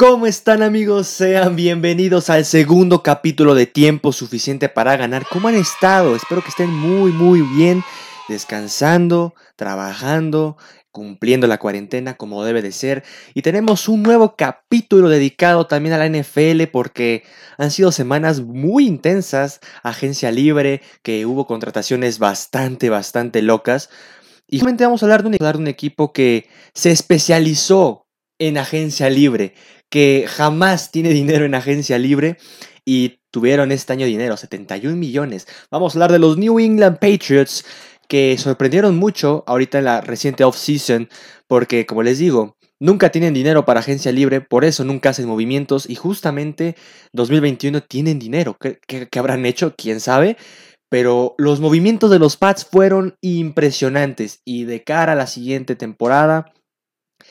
¿Cómo están amigos? Sean bienvenidos al segundo capítulo de Tiempo Suficiente para Ganar. ¿Cómo han estado? Espero que estén muy muy bien, descansando, trabajando, cumpliendo la cuarentena como debe de ser. Y tenemos un nuevo capítulo dedicado también a la NFL porque han sido semanas muy intensas, agencia libre, que hubo contrataciones bastante, bastante locas. Y justamente vamos a hablar de un, de un equipo que se especializó en agencia libre que jamás tiene dinero en agencia libre y tuvieron este año dinero, 71 millones. Vamos a hablar de los New England Patriots que sorprendieron mucho ahorita en la reciente off-season porque, como les digo, nunca tienen dinero para agencia libre, por eso nunca hacen movimientos y justamente 2021 tienen dinero. ¿Qué, qué habrán hecho? ¿Quién sabe? Pero los movimientos de los Pats fueron impresionantes y de cara a la siguiente temporada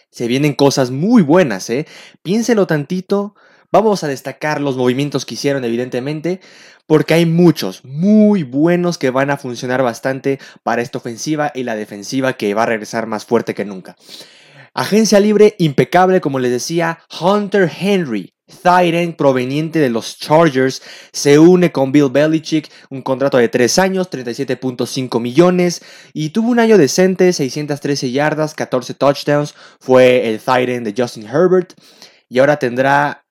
se vienen cosas muy buenas, ¿eh? Piénselo tantito. Vamos a destacar los movimientos que hicieron, evidentemente, porque hay muchos muy buenos que van a funcionar bastante para esta ofensiva y la defensiva que va a regresar más fuerte que nunca. Agencia libre impecable, como les decía, Hunter Henry. Thyren, proveniente de los Chargers, se une con Bill Belichick, un contrato de 3 años, 37.5 millones, y tuvo un año decente, 613 yardas, 14 touchdowns, fue el Thyren de Justin Herbert, y ahora tendrá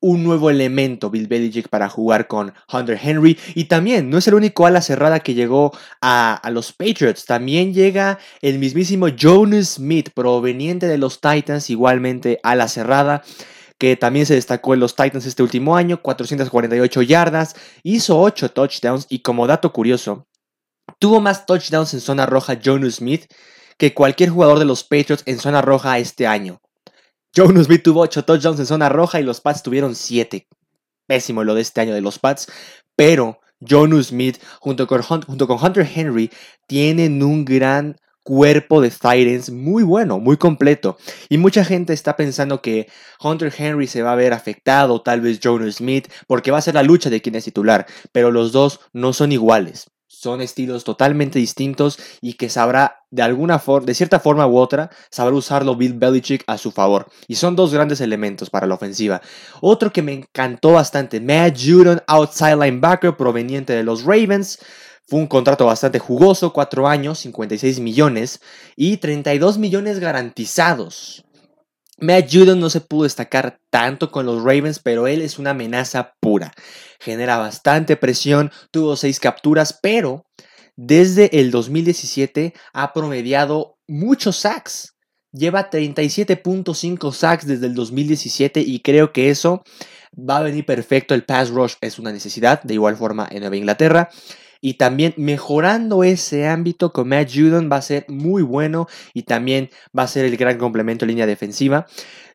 un nuevo elemento Bill Belichick para jugar con Hunter Henry. Y también no es el único ala cerrada que llegó a, a, los Patriots. También llega el mismísimo Jonas Smith, proveniente de los Titans, igualmente ala cerrada que también se destacó en los Titans este último año, 448 yardas, hizo 8 touchdowns y como dato curioso, tuvo más touchdowns en zona roja Jonas Smith que cualquier jugador de los Patriots en zona roja este año. Jonas Smith tuvo 8 touchdowns en zona roja y los Pats tuvieron 7. Pésimo lo de este año de los Pats, pero Jonas Smith junto con, junto con Hunter Henry tienen un gran cuerpo de Titans muy bueno, muy completo. Y mucha gente está pensando que Hunter Henry se va a ver afectado, tal vez Jonas Smith, porque va a ser la lucha de quién es titular. Pero los dos no son iguales. Son estilos totalmente distintos y que sabrá de alguna forma, de cierta forma u otra, sabrá usarlo Bill Belichick a su favor. Y son dos grandes elementos para la ofensiva. Otro que me encantó bastante, Matt Judon, outside linebacker proveniente de los Ravens. Fue un contrato bastante jugoso, 4 años, 56 millones y 32 millones garantizados. Matt Judon no se pudo destacar tanto con los Ravens, pero él es una amenaza pura. Genera bastante presión, tuvo 6 capturas, pero desde el 2017 ha promediado muchos sacks. Lleva 37.5 sacks desde el 2017 y creo que eso va a venir perfecto. El pass rush es una necesidad, de igual forma en Nueva Inglaterra y también mejorando ese ámbito con Matt Judon va a ser muy bueno y también va a ser el gran complemento en línea defensiva.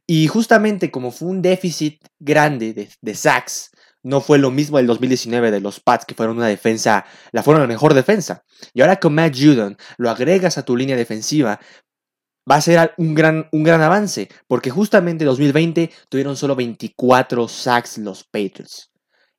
Y justamente como fue un déficit grande de, sacks, no fue lo mismo el 2019 de los Pats, que fueron una defensa, la fueron la mejor defensa. Y ahora con Matt Judon lo agregas a tu línea defensiva, va a ser un gran, un gran avance, porque justamente en 2020 tuvieron solo 24 sacks los Patriots.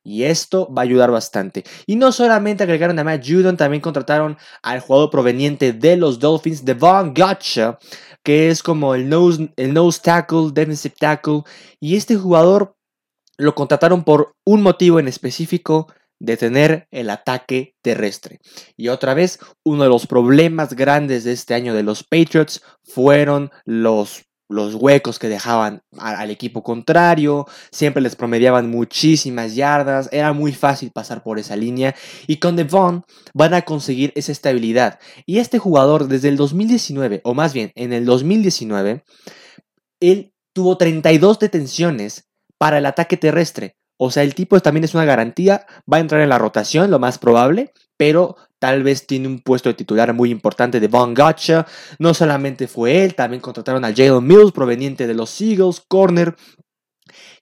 Y esto va a ayudar bastante. Y no solamente agregaron a Matt Judon, también contrataron al jugador proveniente de los Dolphins, Devon Gotcha, que es como el nose, el nose tackle, defensive tackle. Y este jugador lo contrataron por un motivo en específico, detener el ataque terrestre. Y otra vez, uno de los problemas grandes de este año de los Patriots fueron los los huecos que dejaban al equipo contrario, siempre les promediaban muchísimas yardas, era muy fácil pasar por esa línea y con Devon van a conseguir esa estabilidad. Y este jugador desde el 2019, o más bien en el 2019, él tuvo 32 detenciones para el ataque terrestre. O sea, el tipo también es una garantía, va a entrar en la rotación, lo más probable, pero tal vez tiene un puesto de titular muy importante de Von Gotcha. No solamente fue él, también contrataron a Jalen Mills, proveniente de los Eagles, corner.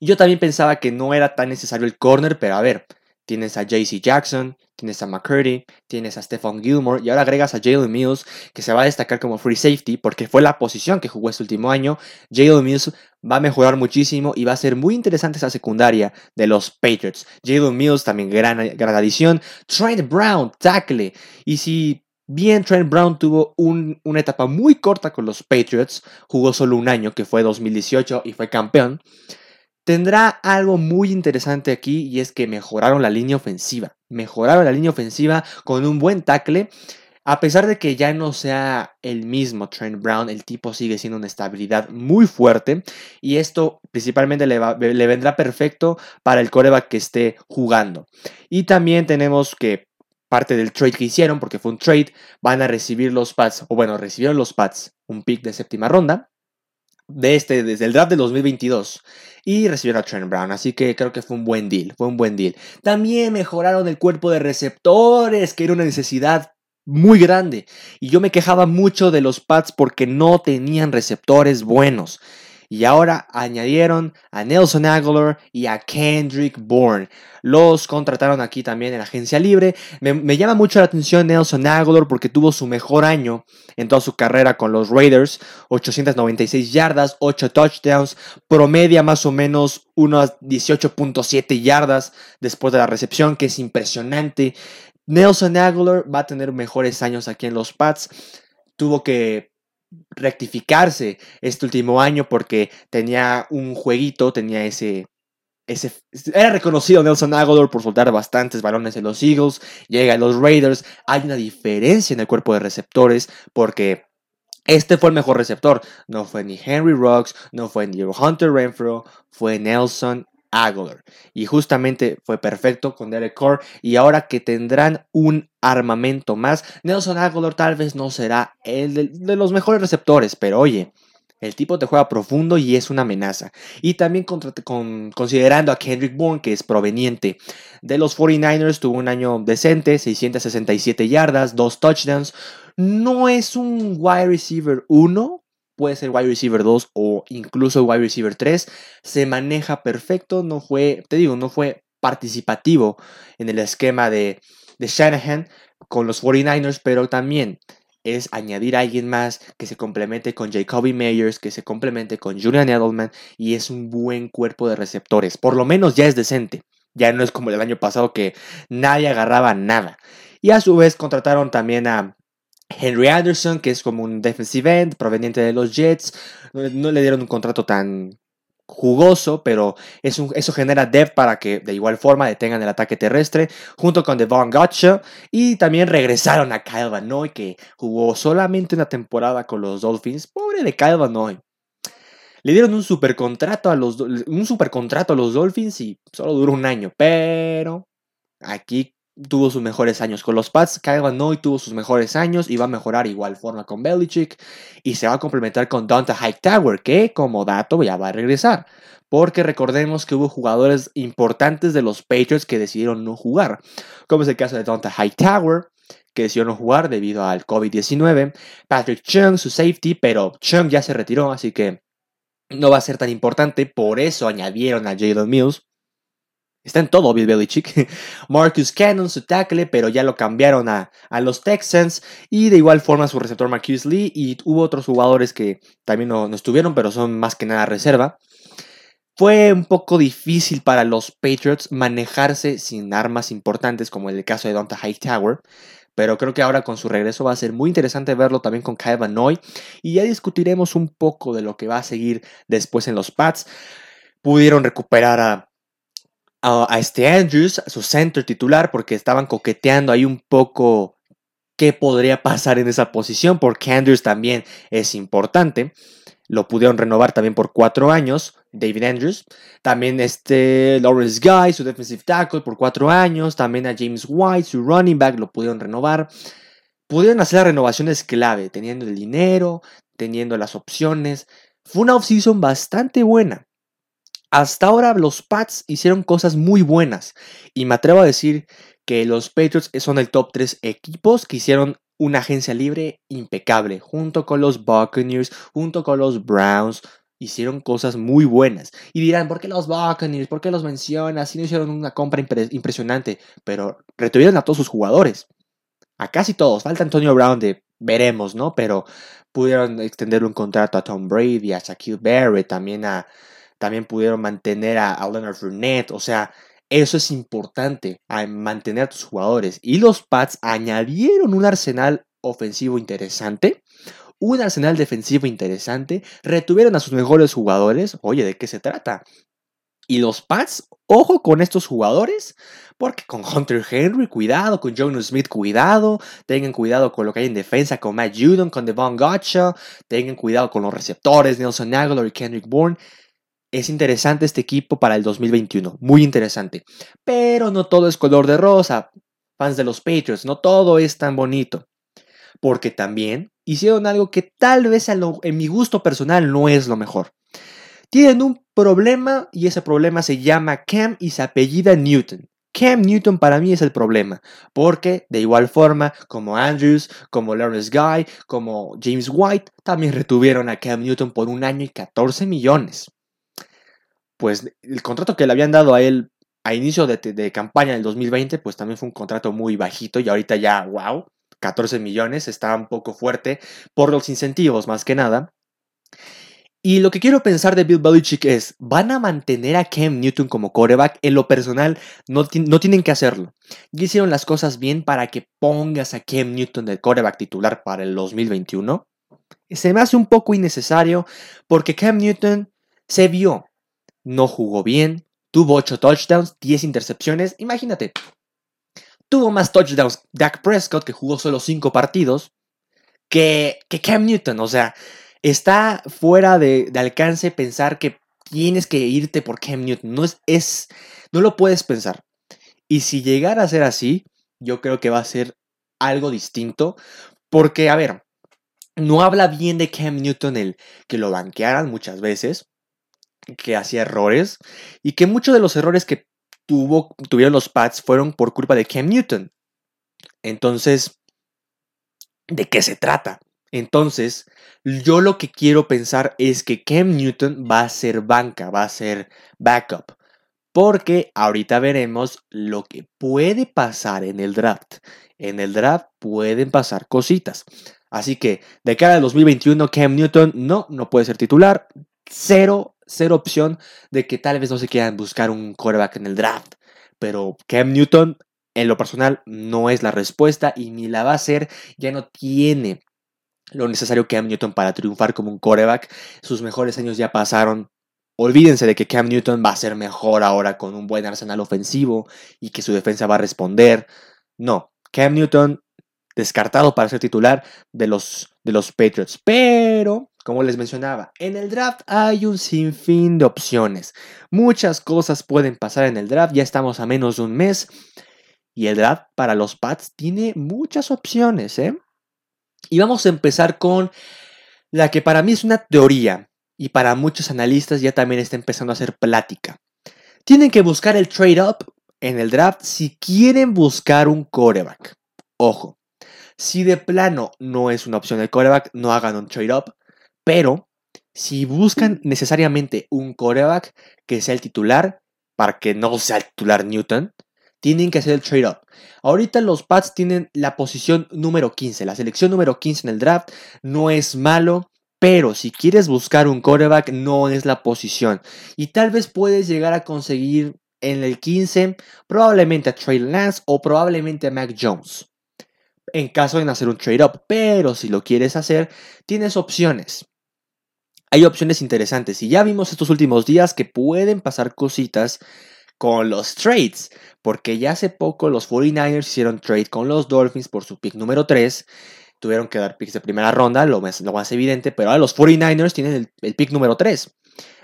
Yo también pensaba que no era tan necesario el corner, pero a ver, tienes a JC Jackson, tienes a McCurdy, tienes a Stephon Gilmore y ahora agregas a Jalen Mills que se va a destacar como free safety porque fue la posición que jugó este último año. Jalen Mills va a mejorar muchísimo y va a ser muy interesante esa secundaria de los Patriots. Jalen Mills también gran, gran adición. Trent Brown, tackle. Y si bien Trent Brown tuvo una etapa muy corta con los Patriots, jugó solo un año que fue 2018 y fue campeón. Tendrá algo muy interesante aquí y es que mejoraron la línea ofensiva. Mejoraron la línea ofensiva con un buen tackle. A pesar de que ya no sea el mismo Trent Brown, el tipo sigue siendo una estabilidad muy fuerte y esto principalmente le, vendrá perfecto para el coreback que esté jugando. Y también tenemos que parte del trade que hicieron, porque fue un trade, van a recibir los Pats, o bueno, recibieron los Pats un pick de séptima ronda, de este, desde el draft de 2022 y recibieron a Trent Brown. Así que creo que fue un buen deal, fue un buen deal. También mejoraron el cuerpo de receptores, que era una necesidad muy grande. Y yo me quejaba mucho de los Pats porque no tenían receptores buenos. Y ahora añadieron a Nelson Aguilar y a Kendrick Bourne. Los contrataron aquí también en agencia libre. Me, llama mucho la atención Nelson Aguilar porque tuvo su mejor año en toda su carrera con los Raiders. 896 yardas, 8 touchdowns, promedia más o menos unas 18.7 yardas después de la recepción, que es impresionante. Nelson Aguilar va a tener mejores años aquí en los Pats. Tuvo que rectificarse este último año porque tenía un jueguito, tenía ese, ese era reconocido Nelson Aguilar por soltar bastantes balones en los Eagles, llega a los Raiders, hay una diferencia en el cuerpo de receptores porque este fue el mejor receptor, no fue ni Henry Rocks, no fue ni Hunter Renfro, fue Nelson Aguilar. Y justamente fue perfecto con Derek Carr. Y ahora que tendrán un armamento más, Nelson Aguilar tal vez no será el de, los mejores receptores, pero oye. El tipo te juega profundo y es una amenaza. Y también considerando a Kendrick Bourne, que es proveniente de los 49ers, tuvo un año decente, 667 yardas, dos touchdowns. No es un wide receiver 1, puede ser wide receiver 2 o incluso wide receiver 3, se maneja perfecto, no fue, te digo, no fue participativo en el esquema de, de Shanahan con los 49ers, pero también es añadir a alguien más que se complemente con Jacoby Meyers, que se complemente con Julian Edelman y es un buen cuerpo de receptores. Por lo menos ya es decente. Ya no es como el año pasado que nadie agarraba nada. Y a su vez contrataron también a Henry Anderson, que es como un defensive end proveniente de los Jets. No, le dieron un contrato tan jugoso, pero eso genera depth para que de igual forma detengan el ataque terrestre, junto con Devon Gotcha. Y también regresaron a Kyle Van Noy, que jugó solamente una temporada con los Dolphins. Pobre de Kyle Van Noy. Le dieron un supercontrato a los un supercontrato a los Dolphins y solo duró un año, pero aquí tuvo sus mejores años con los Pats. Kyle Van Noy tuvo sus mejores años y va a mejorar igual forma con Belichick. Y se va a complementar con Donta Hightower, que como dato ya va a regresar. Porque recordemos que hubo jugadores importantes de los Patriots que decidieron no jugar. Como es el caso de Donta Hightower, que decidió no jugar debido al COVID-19. Patrick Chung, su safety, pero Chung ya se retiró, así que no va a ser tan importante. Por eso añadieron a Jalen Mills. Está en todo Bill Belichick. Marcus Cannon, su tackle, pero ya lo cambiaron a, los Texans. Y de igual forma su receptor Marcus Lee. Y hubo otros jugadores que también no, estuvieron, pero son más que nada reserva. Fue un poco difícil para los Patriots manejarse sin armas importantes, como en el caso de Donta Hightower. Pero creo que ahora con su regreso va a ser muy interesante verlo también con Kyle Noy. Y ya discutiremos un poco de lo que va a seguir después en los Pats. Pudieron recuperar a a, este Andrews, su center titular, porque estaban coqueteando ahí un poco qué podría pasar en esa posición, porque Andrews también es importante. Lo pudieron renovar también por cuatro años, David Andrews. También este Lawrence Guy, su defensive tackle, por cuatro años. También a James White, su running back, lo pudieron renovar. Pudieron hacer las renovaciones clave, teniendo el dinero, teniendo las opciones. Fue una offseason bastante buena. Hasta ahora los Pats hicieron cosas muy buenas y me atrevo a decir que los Patriots son el top 3 equipos que hicieron una agencia libre impecable, junto con los Buccaneers, junto con los Browns, hicieron cosas muy buenas. Y dirán, ¿por qué los Buccaneers? ¿Por qué los mencionas? Si no hicieron una compra impresionante, pero retuvieron a todos sus jugadores. A casi todos. Falta Antonio Brown de veremos, ¿no? Pero pudieron extender un contrato a Tom Brady, a Shaquille Barrett, también a también pudieron mantener a, Leonard Fournette. O sea, eso es importante, mantener a tus jugadores. Y los Pats añadieron un arsenal ofensivo interesante, un arsenal defensivo interesante, retuvieron a sus mejores jugadores. Oye, ¿de qué se trata? Y los Pats, ojo con estos jugadores, porque con Hunter Henry, cuidado, con Jonas Smith, cuidado, tengan cuidado con lo que hay en defensa, con Matt Judon, con Devon Gotcha, tengan cuidado con los receptores, Nelson Aguilar y Kendrick Bourne. Es interesante este equipo para el 2021, muy interesante. Pero no todo es color de rosa, fans de los Patriots, no todo es tan bonito. Porque también hicieron algo que tal vez en mi gusto personal no es lo mejor. Tienen un problema y ese problema se llama Cam y se apellida Newton. Cam Newton para mí es el problema, porque de igual forma como Andrews, como Lawrence Guy, como James White, también retuvieron a Cam Newton por un año y 14 millones. Pues el contrato que le habían dado a él a inicio de, campaña del 2020, pues también fue un contrato muy bajito y ahorita ya, wow, 14 millones, está un poco fuerte por los incentivos más que nada. Y lo que quiero pensar de Bill Belichick es, ¿van a mantener a Cam Newton como coreback? En lo personal, no, no tienen que hacerlo. Ya hicieron las cosas bien para que pongas a Cam Newton de coreback titular para el 2021. Se me hace un poco innecesario porque Cam Newton se vio, no jugó bien, tuvo 8 touchdowns, 10 intercepciones. Imagínate, tuvo más touchdowns Dak Prescott, que jugó solo 5 partidos, que, que Cam Newton. O sea, está fuera de, alcance pensar que tienes que irte por Cam Newton. No, es, no lo puedes pensar. Y si llegara a ser así, yo creo que va a ser algo distinto. Porque, a ver, no habla bien de Cam Newton el que lo banquearan muchas veces, que hacía errores, y que muchos de los errores que tuvo, tuvieron los Pats fueron por culpa de Cam Newton. Entonces, ¿de qué se trata? Entonces, yo lo que quiero pensar es que Cam Newton va a ser banca, va a ser backup. Porque ahorita veremos lo que puede pasar en el draft. En el draft pueden pasar cositas. Así que de cara al 2021, Cam Newton no, no puede ser titular. Cero, cero opción de que tal vez no se quieran buscar un quarterback en el draft. Pero Cam Newton, en lo personal, no es la respuesta y ni la va a ser. Ya no tiene lo necesario Cam Newton para triunfar como un coreback. Sus mejores años ya pasaron. Olvídense de que Cam Newton va a ser mejor ahora con un buen arsenal ofensivo y que su defensa va a responder. No, Cam Newton descartado para ser titular de los, de los Patriots. Pero, como les mencionaba, en el draft hay un sinfín de opciones. Muchas cosas pueden pasar en el draft. Ya estamos a menos de un mes. Y el draft para los Pats tiene muchas opciones, ¿eh? Y vamos a empezar con la que para mí es una teoría y para muchos analistas ya también está empezando a hacer plática. Tienen que buscar el trade up en el draft si quieren buscar un coreback. Ojo, si de plano no es una opción el coreback, no hagan un trade up, pero si buscan necesariamente un coreback que sea el titular, para que no sea el titular Newton, tienen que hacer el trade-up. Ahorita los Pats tienen la posición número 15, la selección número 15 en el draft. No es malo, pero si quieres buscar un quarterback, no es la posición. Y tal vez puedes llegar a conseguir en el 15 probablemente a Trey Lance o probablemente a Mac Jones. En caso de hacer un trade-up, pero si lo quieres hacer, tienes opciones. Hay opciones interesantes y ya vimos estos últimos días que pueden pasar cositas con los trades, porque ya hace poco los 49ers hicieron trade con los Dolphins por su pick número 3. Tuvieron que dar picks de primera ronda, lo más, lo más evidente, pero ahora los 49ers tienen el, pick número 3.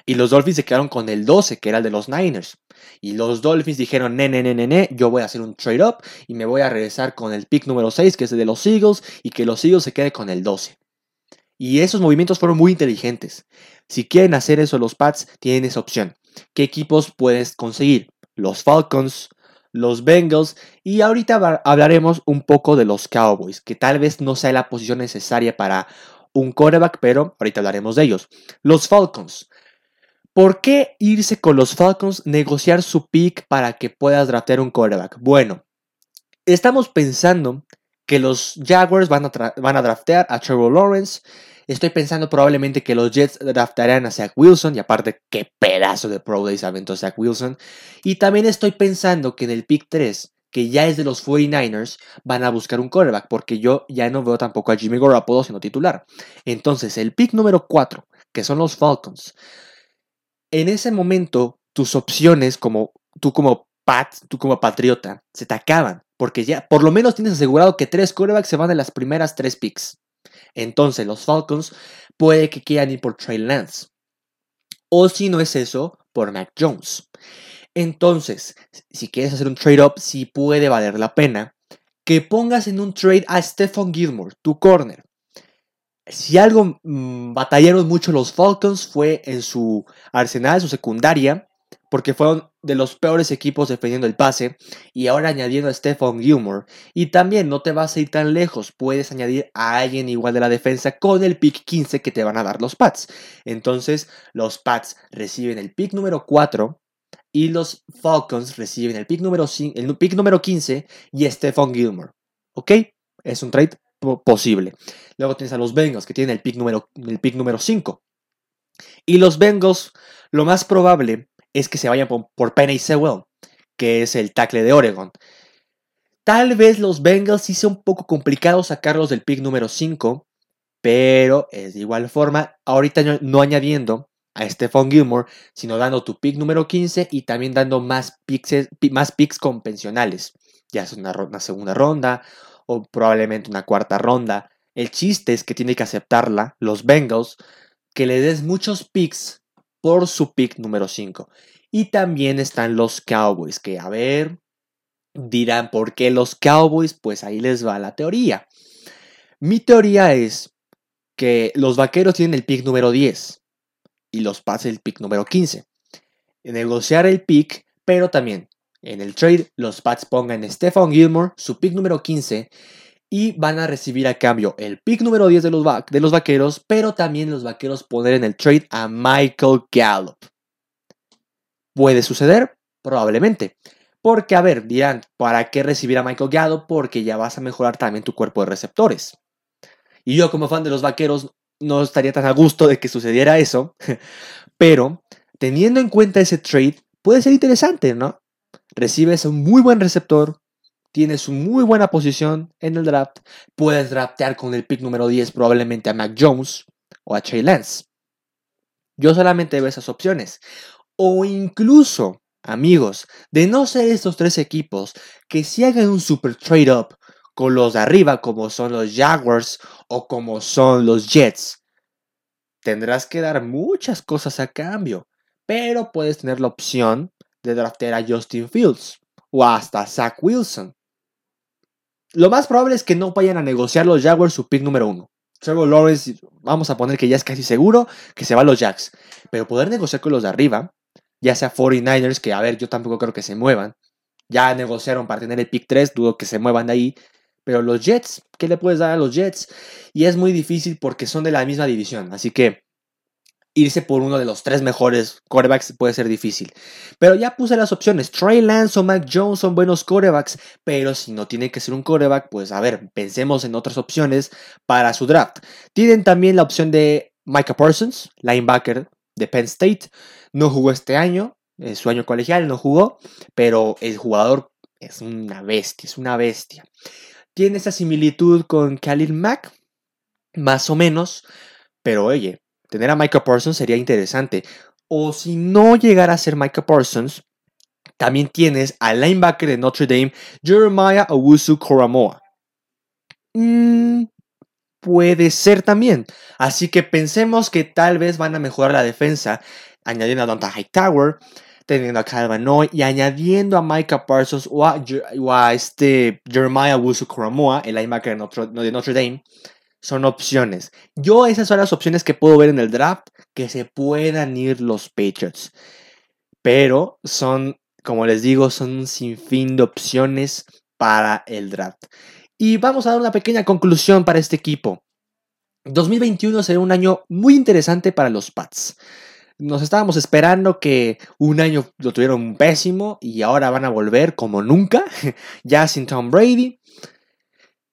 Y los Dolphins se quedaron con el 12, que era el de los Niners. Y los Dolphins dijeron, ne, ne, ne, ne, ne, yo voy a hacer un trade up y me voy a regresar con el pick número 6, que es el de los Eagles, y que los Eagles se queden con el 12. Y esos movimientos fueron muy inteligentes. Si quieren hacer eso los Pats, tienen esa opción. ¿Qué equipos puedes conseguir? Los Falcons, los Bengals y ahorita hablaremos un poco de los Cowboys, que tal vez no sea la posición necesaria para un quarterback, pero ahorita hablaremos de ellos. Los Falcons. ¿Por qué irse con los Falcons, negociar su pick para que puedas draftear un quarterback? Bueno, estamos pensando que los Jaguars van a, van a draftear a Trevor Lawrence Estoy pensando probablemente que los Jets draftarán a Zach Wilson. Y aparte, qué pedazo de Pro Days aventó Zach Wilson. Y también estoy pensando que en el pick 3, que ya es de los 49ers, van a buscar un quarterback. Porque yo ya no veo tampoco a Jimmy Garoppolo siendo titular. Entonces, el pick número 4, que son los Falcons. En ese momento, tus opciones como tú como Pat, tú como patriota, se te acaban. Porque ya por lo menos tienes asegurado que tres quarterbacks se van de las primeras tres picks. Entonces los Falcons puede que quieran ir por Trey Lance. O si no es eso, por Mac Jones. Entonces, si quieres hacer un trade-up, sí puede valer la pena que pongas en un trade a Stephon Gilmore, tu corner. Si algo mm, batallaron mucho los Falcons fue en su arsenal, su secundaria, porque fueron de los peores equipos defendiendo el pase, y ahora añadiendo a Stephon Gilmore. Y también no te vas a ir tan lejos, puedes añadir a alguien igual de la defensa con el pick 15 que te van a dar los Pats. Entonces, los Pats reciben el pick número 4 y los Falcons reciben el pick número, el pick número 15 y Stephon Gilmore. ¿Ok? Es un trade posible. Luego tienes a los Bengals que tienen el pick número, el pick número 5. Y los Bengals, lo más probable es que se vayan por, Penny Sewell, que es el tackle de Oregon. Tal vez los Bengals hice un poco complicado sacarlos del pick número 5, pero es de igual forma, ahorita no añadiendo a Stephon Gilmore, sino dando tu pick número 15 y también dando más picks, más picks convencionales, ya es una, una segunda ronda o probablemente una cuarta ronda. El chiste es que tiene que aceptarla los Bengals, que le des muchos picks por su pick número 5. Y también están los Cowboys, que a ver, dirán, ¿por qué los Cowboys? Pues ahí les va la teoría. Mi teoría es que los Vaqueros tienen el pick número 10 y los Pats el pick número 15. Negociar el pick, pero también en el trade los Pats pongan Stephon Gilmore, su pick número 15, y van a recibir a cambio el pick número 10 de los, de los vaqueros, pero también los vaqueros poner en el trade a Michael Gallup. ¿Puede suceder? Probablemente. Porque, a ver, dirán, ¿para qué recibir a Michael Gallup? Porque ya vas a mejorar también tu cuerpo de receptores. Y yo como fan de los vaqueros no estaría tan a gusto de que sucediera eso, pero teniendo en cuenta ese trade, puede ser interesante, ¿no? Recibes un muy buen receptor, tienes muy buena posición en el draft, puedes draftear con el pick número 10 probablemente a Mac Jones o a Trey Lance. Yo solamente veo esas opciones. O incluso, amigos, de no ser estos tres equipos, que si hagan un super trade up con los de arriba, como son los Jaguars o como son los Jets, tendrás que dar muchas cosas a cambio, pero puedes tener la opción de draftear a Justin Fields o hasta Zach Wilson. Lo más probable es que no vayan a negociar los Jaguars su pick número uno. Trevor Lawrence, vamos a poner que ya es casi seguro que se va a los Jacks. Pero poder negociar con los de arriba, ya sea 49ers, que a ver, yo tampoco creo que se muevan. Ya negociaron para tener el pick 3, dudo que se muevan de ahí. Pero los Jets, ¿qué le puedes dar a los Jets? Y es muy difícil porque son de la misma división. Así que irse por uno de los tres mejores quarterbacks puede ser difícil. Pero ya puse las opciones. Trey Lance o Mac Jones son buenos quarterbacks. Pero si no tiene que ser un quarterback, pues a ver, pensemos en otras opciones para su draft. Tienen también la opción de Micah Parsons, linebacker de Penn State. No jugó este año, es su año colegial, no jugó. Pero el jugador es una bestia, es una bestia. Tiene esa similitud con Khalil Mack, más o menos. Pero oye, Tener a Micah Parsons sería interesante. O si no llegara a ser Micah Parsons, también tienes al linebacker de Notre Dame, Jeremiah Owusu Koramoa. Mm, puede ser también. Así que pensemos que tal vez van a mejorar la defensa, añadiendo a Donta Hightower, teniendo a Calvin y añadiendo a Micah Parsons o a, este Jeremiah Owusu Koramoa, el linebacker de Notre Dame son opciones. Yo esas son las opciones que puedo ver en el draft que se puedan ir los Patriots. Pero son, como les digo, son un sinfín de opciones para el draft. Y vamos a dar una pequeña conclusión para este equipo. 2021 será un año muy interesante para los Pats. Nos estábamos esperando que un año lo tuvieron pésimo y ahora van a volver como nunca, ya sin Tom Brady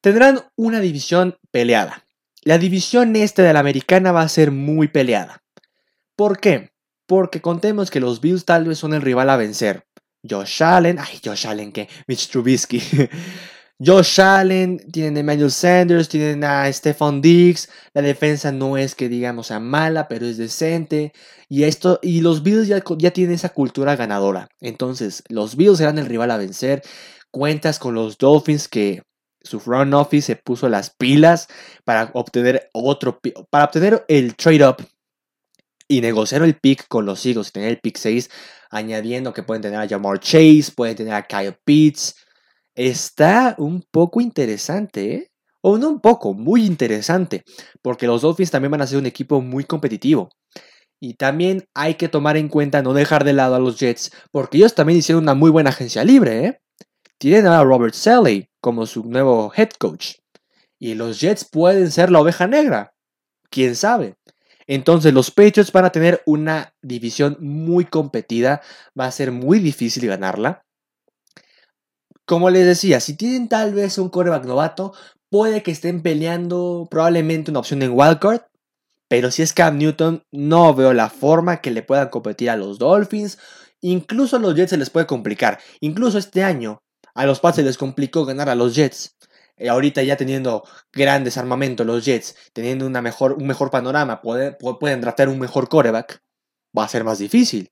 tendrán una división peleada. La división este de la americana va a ser muy peleada. ¿Por qué? Porque contemos que los Bills tal vez son el rival a vencer. Josh Allen, ay, Josh Allen, que Mitch Trubisky. Josh Allen, tienen a Emmanuel Sanders, tienen a Stephon Diggs. La defensa no es que digamos sea mala, pero es decente. Y, esto, y los Bills ya, ya tienen esa cultura ganadora. Entonces, los Bills serán el rival a vencer. Cuentas con los Dolphins que su front office se puso las pilas para obtener otro para obtener el trade up y negociar el pick con los Eagles y tener el pick 6 añadiendo que pueden tener a Jamar Chase, pueden tener a Kyle Pitts. Está un poco interesante, ¿eh? O no un poco, muy interesante, porque los Dolphins también van a ser un equipo muy competitivo. Y también hay que tomar en cuenta no dejar de lado a los Jets, porque ellos también hicieron una muy buena agencia libre, ¿eh? Tienen a Robert Sally como su nuevo head coach. Y los Jets pueden ser la oveja negra. ¿Quién sabe? Entonces los Patriots van a tener una división muy competida, va a ser muy difícil ganarla. Como les decía, si tienen tal vez un coreback novato, puede que estén peleando probablemente una opción en wildcard, pero si es Cam Newton, no veo la forma que le puedan competir a los Dolphins. Incluso a los Jets se les puede complicar. Incluso este año a los Pats se les complicó ganar a los Jets. Eh, ahorita ya teniendo grandes armamentos los Jets, teniendo una mejor, un mejor panorama, pueden, draftar un mejor coreback, va a ser más difícil.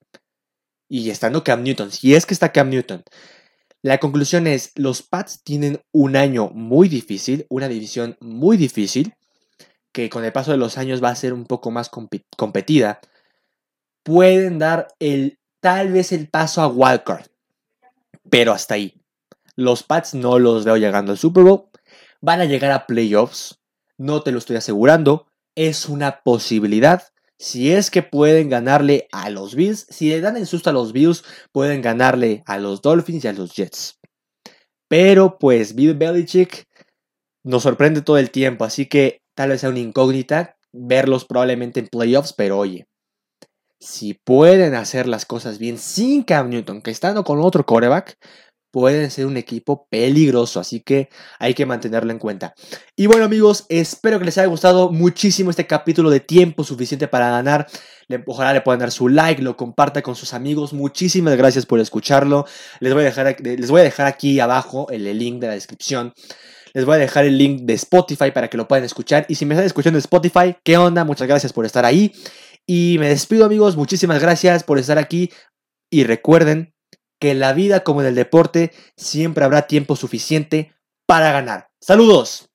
Y estando Cam Newton, si es que está Cam Newton. La conclusión es, los Pats tienen un año muy difícil, una división muy difícil, que con el paso de los años va a ser un poco más competida. Pueden dar el, tal vez el paso a Wildcard, pero hasta ahí. Los Pats no los veo llegando al Super Bowl. Van a llegar a playoffs. No te lo estoy asegurando. Es una posibilidad. Si es que pueden ganarle a los Bills, si le dan el susto a los Bills, pueden ganarle a los Dolphins y a los Jets. Pero pues Bill Belichick nos sorprende todo el tiempo, así que tal vez sea una incógnita verlos probablemente en playoffs, pero oye, si pueden hacer las cosas bien sin Cam Newton, que estando con otro quarterback, pueden ser un equipo peligroso, así que hay que mantenerlo en cuenta. Y bueno amigos, espero que les haya gustado muchísimo este capítulo de tiempo suficiente para ganar. Ojalá le puedan dar su like, lo comparta con sus amigos. Muchísimas gracias por escucharlo. Les voy a dejar, les voy a dejar aquí abajo el, link de la descripción. Les voy a dejar el link de Spotify para que lo puedan escuchar. Y si me están escuchando Spotify, ¿qué onda? Muchas gracias por estar ahí. Y me despido amigos, muchísimas gracias por estar aquí. Y recuerden que en la vida como en el deporte siempre habrá tiempo suficiente para ganar. Saludos.